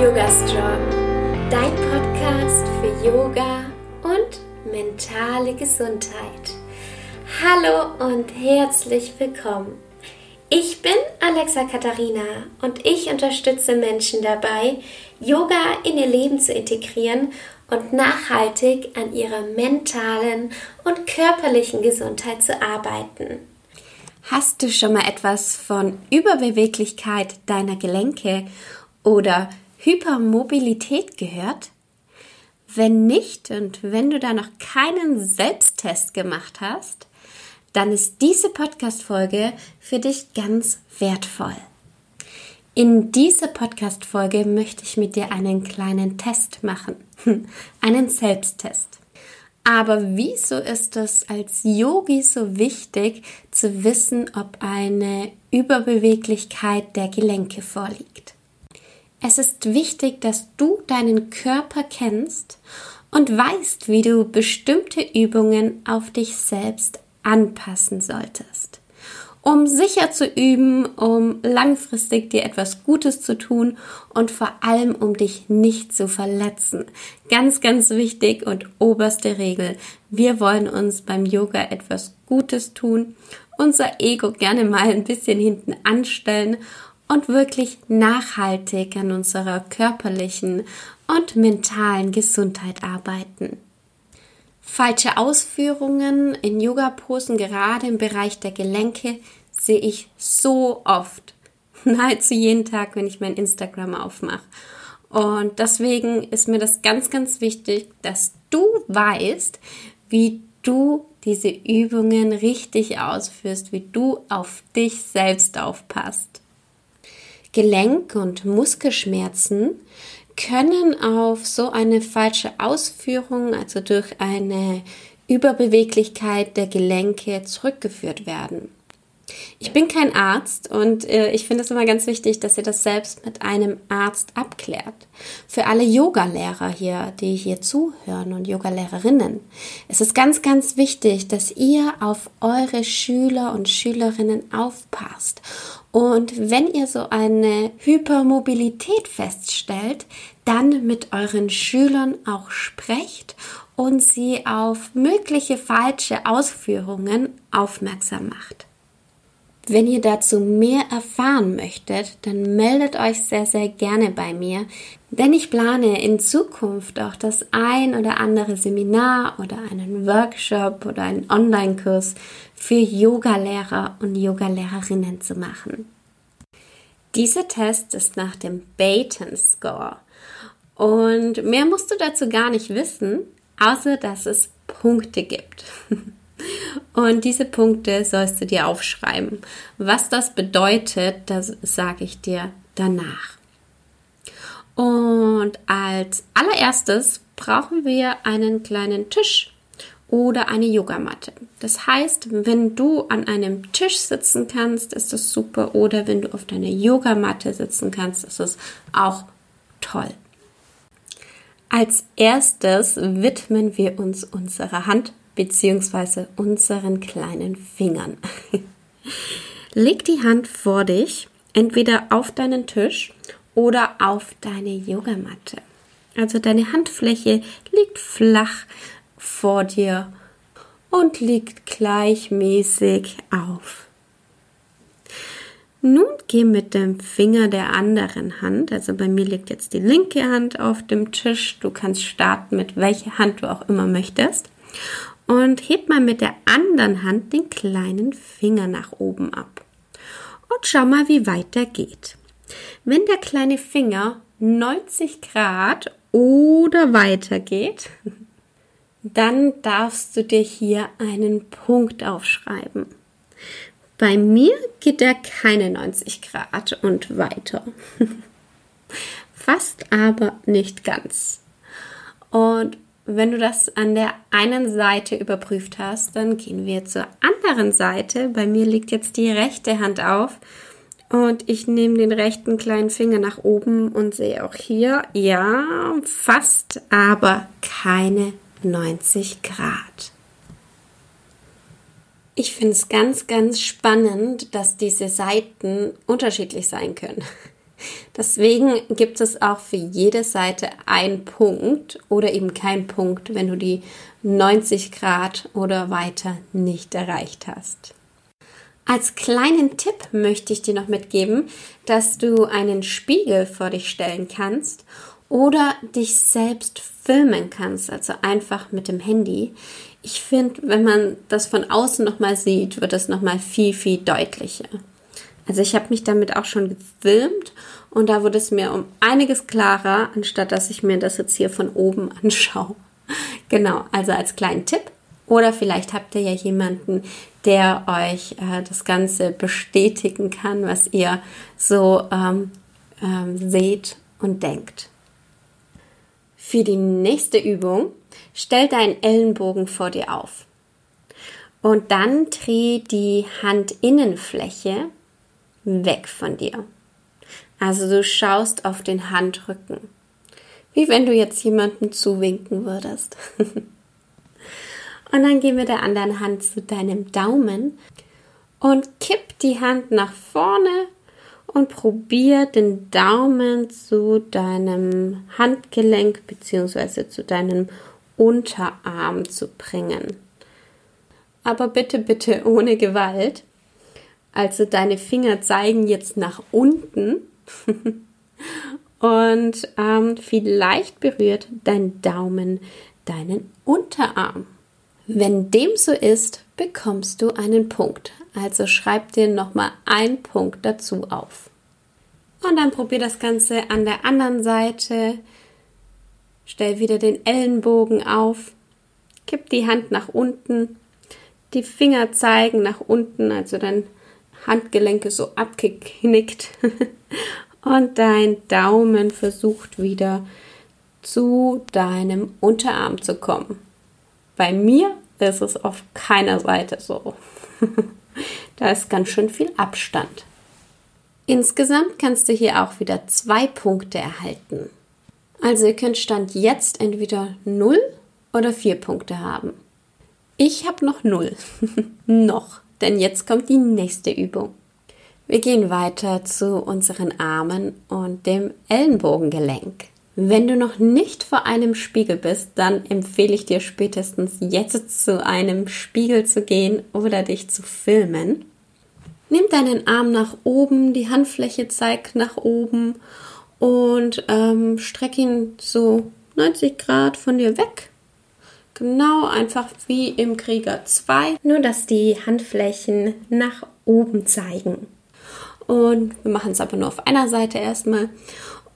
Yoga Strong, dein Podcast für Yoga und mentale Gesundheit. Hallo und herzlich willkommen. Ich bin Alexa Katharina und ich unterstütze Menschen dabei, Yoga in ihr Leben zu integrieren und nachhaltig an ihrer mentalen und körperlichen Gesundheit zu arbeiten. Hast du schon mal etwas von Überbeweglichkeit deiner Gelenke oder Hypermobilität gehört? Wenn nicht und wenn du da noch keinen Selbsttest gemacht hast, dann ist diese Podcast-Folge für dich ganz wertvoll. In dieser Podcast-Folge möchte ich mit dir einen kleinen Test machen. einen Selbsttest. Aber wieso ist es als Yogi so wichtig zu wissen, ob eine Überbeweglichkeit der Gelenke vorliegt? Es ist wichtig, dass du deinen Körper kennst und weißt, wie du bestimmte Übungen auf dich selbst anpassen solltest. Um sicher zu üben, um langfristig dir etwas Gutes zu tun und vor allem um dich nicht zu verletzen. Ganz, ganz wichtig und oberste Regel. Wir wollen uns beim Yoga etwas Gutes tun, unser Ego gerne mal ein bisschen hinten anstellen und wirklich nachhaltig an unserer körperlichen und mentalen Gesundheit arbeiten. Falsche Ausführungen in Yoga-Posen, gerade im Bereich der Gelenke, sehe ich so oft. Nahezu jeden Tag, wenn ich mein Instagram aufmache. Und deswegen ist mir das ganz, ganz wichtig, dass du weißt, wie du diese Übungen richtig ausführst, wie du auf dich selbst aufpasst. Gelenk- und Muskelschmerzen können auf so eine falsche Ausführung, also durch eine Überbeweglichkeit der Gelenke zurückgeführt werden. Ich bin kein Arzt und äh, ich finde es immer ganz wichtig, dass ihr das selbst mit einem Arzt abklärt. Für alle Yogalehrer hier, die hier zuhören und Yogalehrerinnen, es ist ganz, ganz wichtig, dass ihr auf eure Schüler und Schülerinnen aufpasst. Und wenn ihr so eine Hypermobilität feststellt, dann mit euren Schülern auch sprecht und sie auf mögliche falsche Ausführungen aufmerksam macht. Wenn ihr dazu mehr erfahren möchtet, dann meldet euch sehr, sehr gerne bei mir, denn ich plane in Zukunft auch das ein oder andere Seminar oder einen Workshop oder einen Online-Kurs für Yogalehrer und Yogalehrerinnen zu machen. Dieser Test ist nach dem Baton Score und mehr musst du dazu gar nicht wissen, außer dass es Punkte gibt. Und diese Punkte sollst du dir aufschreiben. Was das bedeutet, das sage ich dir danach. Und als allererstes brauchen wir einen kleinen Tisch oder eine Yogamatte. Das heißt, wenn du an einem Tisch sitzen kannst, ist das super. Oder wenn du auf deiner Yogamatte sitzen kannst, ist das auch toll. Als erstes widmen wir uns unserer Hand beziehungsweise unseren kleinen Fingern. Leg die Hand vor dich, entweder auf deinen Tisch oder auf deine Yogamatte. Also deine Handfläche liegt flach vor dir und liegt gleichmäßig auf. Nun geh mit dem Finger der anderen Hand, also bei mir liegt jetzt die linke Hand auf dem Tisch, du kannst starten mit welcher Hand du auch immer möchtest und heb mal mit der anderen Hand den kleinen Finger nach oben ab. Und schau mal, wie weit der geht. Wenn der kleine Finger 90 Grad oder weiter geht, dann darfst du dir hier einen Punkt aufschreiben. Bei mir geht er keine 90 Grad und weiter. Fast aber nicht ganz. Und wenn du das an der einen Seite überprüft hast, dann gehen wir zur anderen Seite. Bei mir liegt jetzt die rechte Hand auf und ich nehme den rechten kleinen Finger nach oben und sehe auch hier, ja, fast, aber keine 90 Grad. Ich finde es ganz, ganz spannend, dass diese Seiten unterschiedlich sein können. Deswegen gibt es auch für jede Seite einen Punkt oder eben keinen Punkt, wenn du die 90 Grad oder weiter nicht erreicht hast. Als kleinen Tipp möchte ich dir noch mitgeben, dass du einen Spiegel vor dich stellen kannst oder dich selbst filmen kannst, also einfach mit dem Handy. Ich finde, wenn man das von außen nochmal sieht, wird es nochmal viel, viel deutlicher. Also ich habe mich damit auch schon gefilmt und da wurde es mir um einiges klarer, anstatt dass ich mir das jetzt hier von oben anschaue. Genau, also als kleinen Tipp. Oder vielleicht habt ihr ja jemanden, der euch äh, das Ganze bestätigen kann, was ihr so ähm, ähm, seht und denkt. Für die nächste Übung stell deinen Ellenbogen vor dir auf. Und dann dreh die Handinnenfläche weg von dir. Also du schaust auf den Handrücken. Wie wenn du jetzt jemanden zuwinken würdest. und dann geh mit der anderen Hand zu deinem Daumen und kipp die Hand nach vorne und probier den Daumen zu deinem Handgelenk bzw. zu deinem Unterarm zu bringen. Aber bitte, bitte ohne Gewalt. Also deine Finger zeigen jetzt nach unten und ähm, vielleicht berührt dein Daumen deinen Unterarm. Wenn dem so ist, bekommst du einen Punkt. Also schreib dir nochmal einen Punkt dazu auf. Und dann probier das Ganze an der anderen Seite. Stell wieder den Ellenbogen auf. Kipp die Hand nach unten. Die Finger zeigen nach unten, also dein Handgelenke so abgeknickt und dein Daumen versucht wieder zu deinem Unterarm zu kommen. Bei mir ist es auf keiner Seite so. da ist ganz schön viel Abstand. Insgesamt kannst du hier auch wieder zwei Punkte erhalten. Also ihr könnt Stand jetzt entweder 0 oder 4 Punkte haben. Ich habe noch 0. noch denn jetzt kommt die nächste Übung. Wir gehen weiter zu unseren Armen und dem Ellenbogengelenk. Wenn du noch nicht vor einem Spiegel bist, dann empfehle ich dir spätestens jetzt zu einem Spiegel zu gehen oder dich zu filmen. Nimm deinen Arm nach oben, die Handfläche zeigt nach oben und ähm, streck ihn so 90 Grad von dir weg Genau, einfach wie im Krieger 2, nur dass die Handflächen nach oben zeigen. Und wir machen es aber nur auf einer Seite erstmal.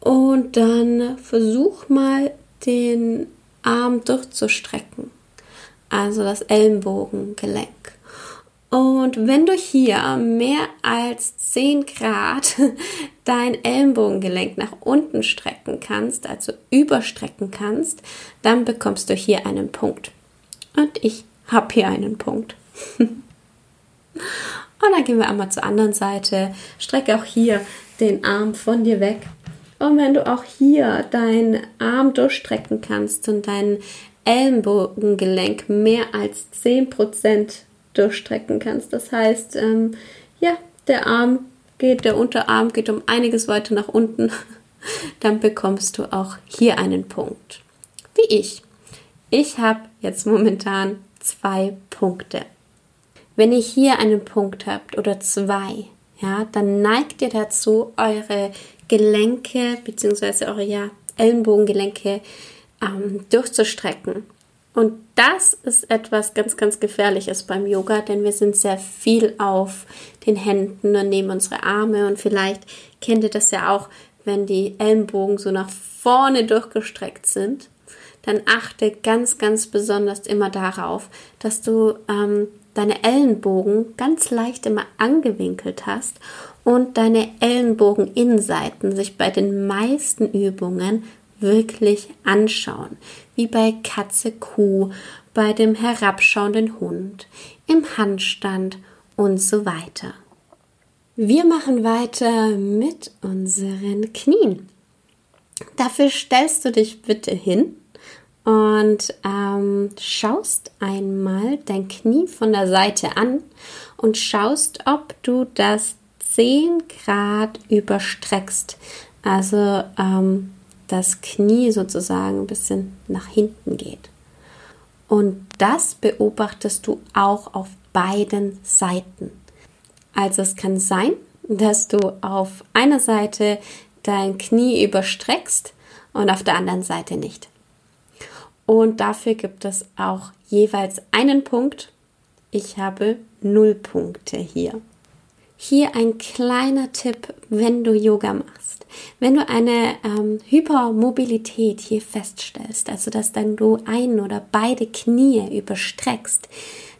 Und dann versuch mal den Arm durchzustrecken. Also das Ellenbogengelenk. Und wenn du hier mehr als 10 Grad dein Ellenbogengelenk nach unten strecken kannst, also überstrecken kannst, dann bekommst du hier einen Punkt. Und ich habe hier einen Punkt. Und dann gehen wir einmal zur anderen Seite. Strecke auch hier den Arm von dir weg. Und wenn du auch hier deinen Arm durchstrecken kannst und dein Ellenbogengelenk mehr als 10% durchstrecken kannst. Das heißt, ähm, ja, der Arm geht, der Unterarm geht um einiges weiter nach unten. Dann bekommst du auch hier einen Punkt. Wie ich. Ich habe jetzt momentan zwei Punkte. Wenn ihr hier einen Punkt habt oder zwei, ja, dann neigt ihr dazu, eure Gelenke bzw. eure ja, Ellenbogengelenke ähm, durchzustrecken. Und das ist etwas ganz, ganz Gefährliches beim Yoga, denn wir sind sehr viel auf den Händen und nehmen unsere Arme. Und vielleicht kennt ihr das ja auch, wenn die Ellenbogen so nach vorne durchgestreckt sind, dann achte ganz, ganz besonders immer darauf, dass du ähm, deine Ellenbogen ganz leicht immer angewinkelt hast und deine Ellenbogeninnenseiten sich bei den meisten Übungen wirklich anschauen, wie bei Katze, Kuh, bei dem herabschauenden Hund, im Handstand und so weiter. Wir machen weiter mit unseren Knien. Dafür stellst du dich bitte hin und ähm, schaust einmal dein Knie von der Seite an und schaust, ob du das 10 Grad überstreckst. Also ähm, das Knie sozusagen ein bisschen nach hinten geht. Und das beobachtest du auch auf beiden Seiten. Also es kann sein, dass du auf einer Seite dein Knie überstreckst und auf der anderen Seite nicht. Und dafür gibt es auch jeweils einen Punkt. Ich habe null Punkte hier. Hier ein kleiner Tipp, wenn du Yoga machst. Wenn du eine ähm, Hypermobilität hier feststellst, also dass dann du ein oder beide Knie überstreckst,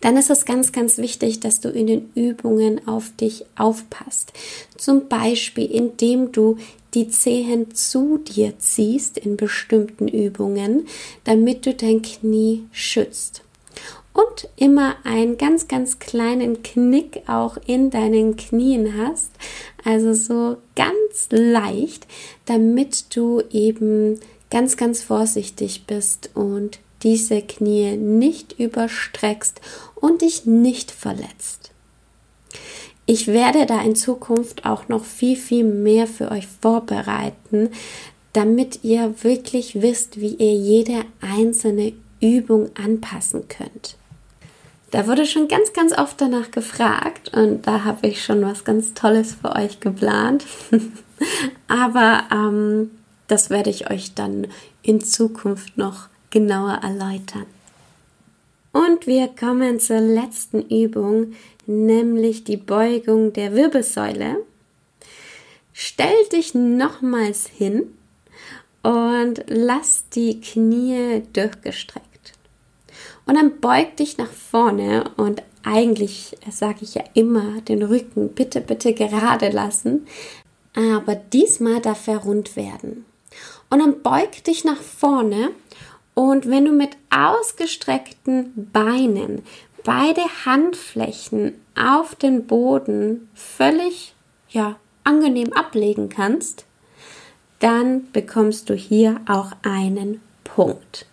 dann ist es ganz, ganz wichtig, dass du in den Übungen auf dich aufpasst. Zum Beispiel, indem du die Zehen zu dir ziehst in bestimmten Übungen, damit du dein Knie schützt. Und immer einen ganz, ganz kleinen Knick auch in deinen Knien hast, also so ganz leicht, damit du eben ganz, ganz vorsichtig bist und diese Knie nicht überstreckst und dich nicht verletzt. Ich werde da in Zukunft auch noch viel, viel mehr für euch vorbereiten, damit ihr wirklich wisst, wie ihr jede einzelne Übung anpassen könnt. Da wurde schon ganz, ganz oft danach gefragt und da habe ich schon was ganz Tolles für euch geplant. Aber ähm, das werde ich euch dann in Zukunft noch genauer erläutern. Und wir kommen zur letzten Übung, nämlich die Beugung der Wirbelsäule. Stell dich nochmals hin und lass die Knie durchgestreckt. Und dann beug dich nach vorne und eigentlich sage ich ja immer den Rücken bitte, bitte gerade lassen, aber diesmal darf er rund werden. Und dann beug dich nach vorne und wenn du mit ausgestreckten Beinen beide Handflächen auf den Boden völlig ja, angenehm ablegen kannst, dann bekommst du hier auch einen Punkt.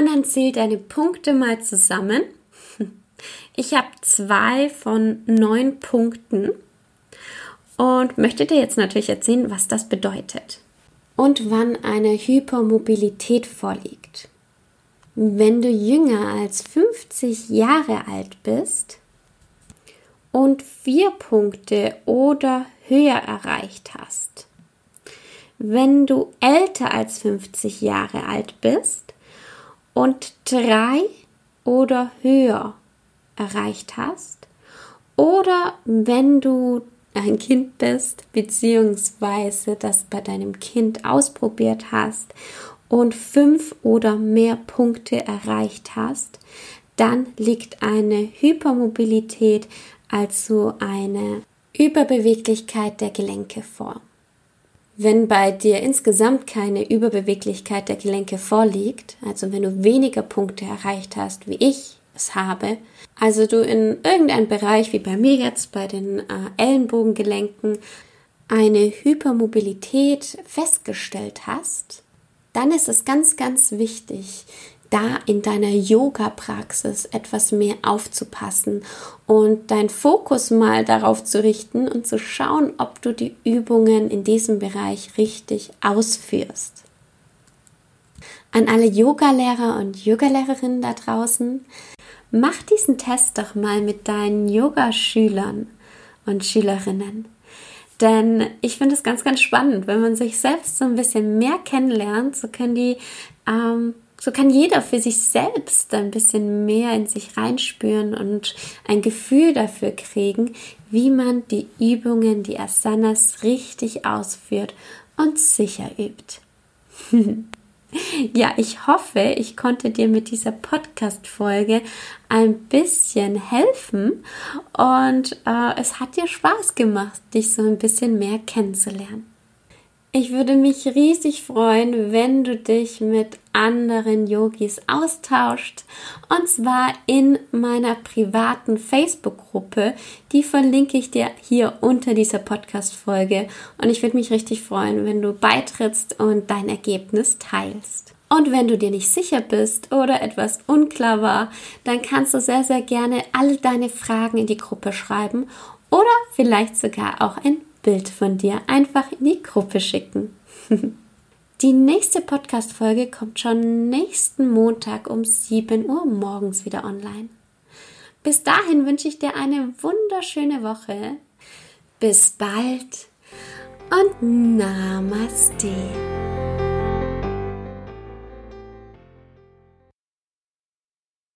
Und dann zähl deine Punkte mal zusammen. Ich habe zwei von neun Punkten und möchte dir jetzt natürlich erzählen, was das bedeutet und wann eine Hypermobilität vorliegt. Wenn du jünger als 50 Jahre alt bist und vier Punkte oder höher erreicht hast, wenn du älter als 50 Jahre alt bist und drei oder höher erreicht hast, oder wenn du ein Kind bist, beziehungsweise das bei deinem Kind ausprobiert hast und fünf oder mehr Punkte erreicht hast, dann liegt eine Hypermobilität, also eine Überbeweglichkeit der Gelenke vor. Wenn bei dir insgesamt keine Überbeweglichkeit der Gelenke vorliegt, also wenn du weniger Punkte erreicht hast wie ich es habe, also du in irgendeinem Bereich wie bei mir jetzt bei den äh, Ellenbogengelenken eine Hypermobilität festgestellt hast, dann ist es ganz, ganz wichtig, da in deiner Yoga-Praxis etwas mehr aufzupassen und dein Fokus mal darauf zu richten und zu schauen, ob du die Übungen in diesem Bereich richtig ausführst. An alle Yogalehrer und Yogalehrerinnen da draußen, mach diesen Test doch mal mit deinen Yogaschülern und Schülerinnen. Denn ich finde es ganz, ganz spannend, wenn man sich selbst so ein bisschen mehr kennenlernt, so können die ähm, so kann jeder für sich selbst ein bisschen mehr in sich reinspüren und ein Gefühl dafür kriegen, wie man die Übungen, die Asanas richtig ausführt und sicher übt. Ja, ich hoffe, ich konnte dir mit dieser Podcast-Folge ein bisschen helfen und äh, es hat dir Spaß gemacht, dich so ein bisschen mehr kennenzulernen. Ich würde mich riesig freuen, wenn du dich mit anderen Yogis austauscht. Und zwar in meiner privaten Facebook-Gruppe. Die verlinke ich dir hier unter dieser Podcast-Folge. Und ich würde mich richtig freuen, wenn du beitrittst und dein Ergebnis teilst. Und wenn du dir nicht sicher bist oder etwas unklar war, dann kannst du sehr, sehr gerne alle deine Fragen in die Gruppe schreiben oder vielleicht sogar auch ein Bild von dir einfach in die Gruppe schicken. Die nächste Podcast-Folge kommt schon nächsten Montag um 7 Uhr morgens wieder online. Bis dahin wünsche ich dir eine wunderschöne Woche. Bis bald und Namaste.